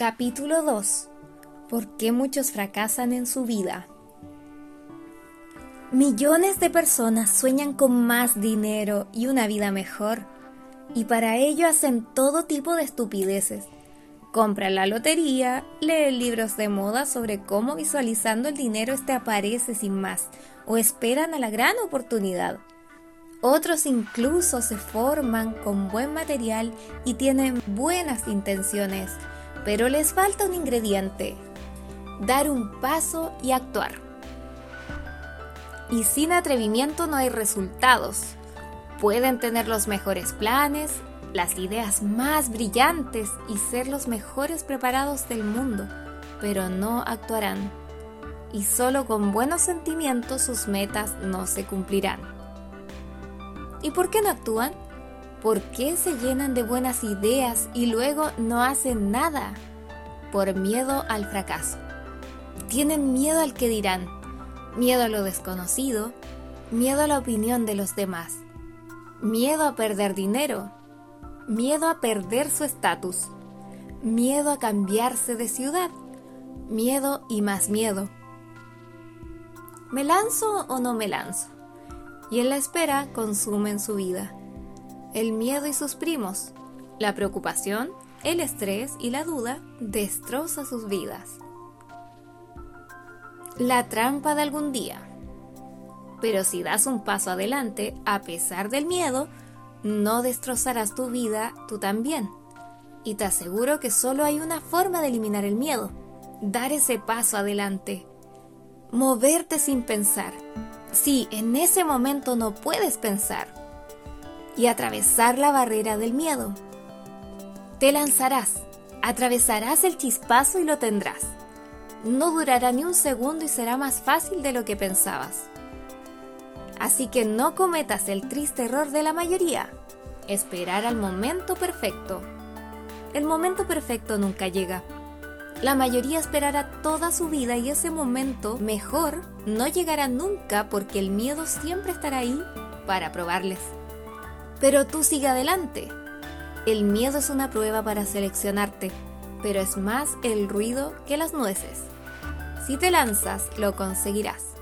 Capítulo 2. ¿Por qué muchos fracasan en su vida? Millones de personas sueñan con más dinero y una vida mejor, y para ello hacen todo tipo de estupideces. Compran la lotería, leen libros de moda sobre cómo visualizando el dinero este aparece sin más, o esperan a la gran oportunidad. Otros incluso se forman con buen material y tienen buenas intenciones, pero les falta un ingrediente, dar un paso y actuar. Y sin atrevimiento no hay resultados. Pueden tener los mejores planes, las ideas más brillantes y ser los mejores preparados del mundo, pero no actuarán. Y solo con buenos sentimientos sus metas no se cumplirán. ¿Y por qué no actúan? ¿Por qué se llenan de buenas ideas y luego no hacen nada? Por miedo al fracaso. Tienen miedo al que dirán, miedo a lo desconocido, miedo a la opinión de los demás, miedo a perder dinero, miedo a perder su estatus, miedo a cambiarse de ciudad, miedo y más miedo. ¿Me lanzo o no me lanzo? y en la espera consumen su vida. El miedo y sus primos, la preocupación, el estrés y la duda destroza sus vidas. La trampa de algún día. Pero si das un paso adelante, a pesar del miedo, no destrozarás tu vida tú también. Y te aseguro que solo hay una forma de eliminar el miedo, dar ese paso adelante, moverte sin pensar, Sí, en ese momento no puedes pensar y atravesar la barrera del miedo. Te lanzarás, atravesarás el chispazo y lo tendrás. No durará ni un segundo y será más fácil de lo que pensabas. Así que no cometas el triste error de la mayoría, esperar al momento perfecto. El momento perfecto nunca llega. La mayoría esperará toda su vida y ese momento mejor no llegará nunca porque el miedo siempre estará ahí para probarles. Pero tú sigue adelante. El miedo es una prueba para seleccionarte, pero es más el ruido que las nueces. Si te lanzas, lo conseguirás.